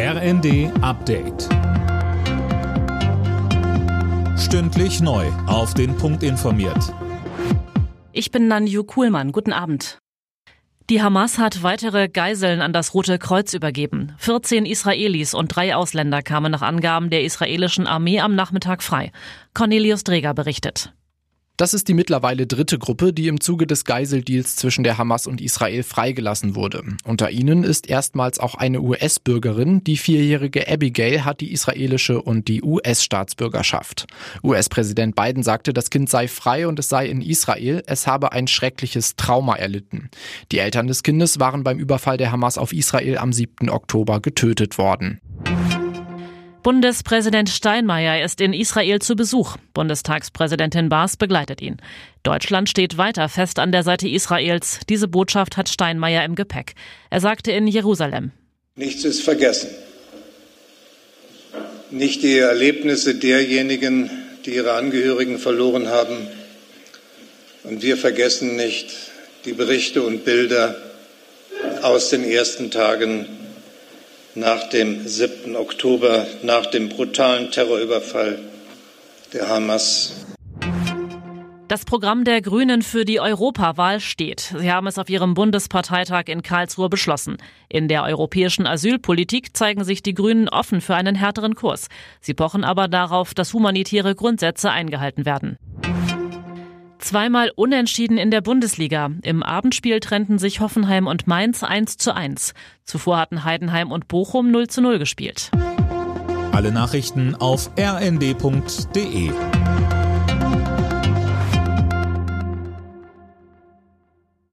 RND Update. Stündlich neu. Auf den Punkt informiert. Ich bin Nanju Kuhlmann. Guten Abend. Die Hamas hat weitere Geiseln an das Rote Kreuz übergeben. 14 Israelis und drei Ausländer kamen nach Angaben der israelischen Armee am Nachmittag frei. Cornelius Dreger berichtet. Das ist die mittlerweile dritte Gruppe, die im Zuge des Geiseldeals zwischen der Hamas und Israel freigelassen wurde. Unter ihnen ist erstmals auch eine US-Bürgerin. Die vierjährige Abigail hat die israelische und die US-Staatsbürgerschaft. US-Präsident Biden sagte, das Kind sei frei und es sei in Israel. Es habe ein schreckliches Trauma erlitten. Die Eltern des Kindes waren beim Überfall der Hamas auf Israel am 7. Oktober getötet worden. Bundespräsident Steinmeier ist in Israel zu Besuch. Bundestagspräsidentin Baas begleitet ihn. Deutschland steht weiter fest an der Seite Israels. Diese Botschaft hat Steinmeier im Gepäck. Er sagte in Jerusalem. Nichts ist vergessen. Nicht die Erlebnisse derjenigen, die ihre Angehörigen verloren haben. Und wir vergessen nicht die Berichte und Bilder aus den ersten Tagen nach dem 7. Oktober, nach dem brutalen Terrorüberfall der Hamas. Das Programm der Grünen für die Europawahl steht. Sie haben es auf ihrem Bundesparteitag in Karlsruhe beschlossen. In der europäischen Asylpolitik zeigen sich die Grünen offen für einen härteren Kurs. Sie pochen aber darauf, dass humanitäre Grundsätze eingehalten werden. Zweimal unentschieden in der Bundesliga. Im Abendspiel trennten sich Hoffenheim und Mainz 1 zu 1. Zuvor hatten Heidenheim und Bochum 0 zu 0 gespielt. Alle Nachrichten auf rnd.de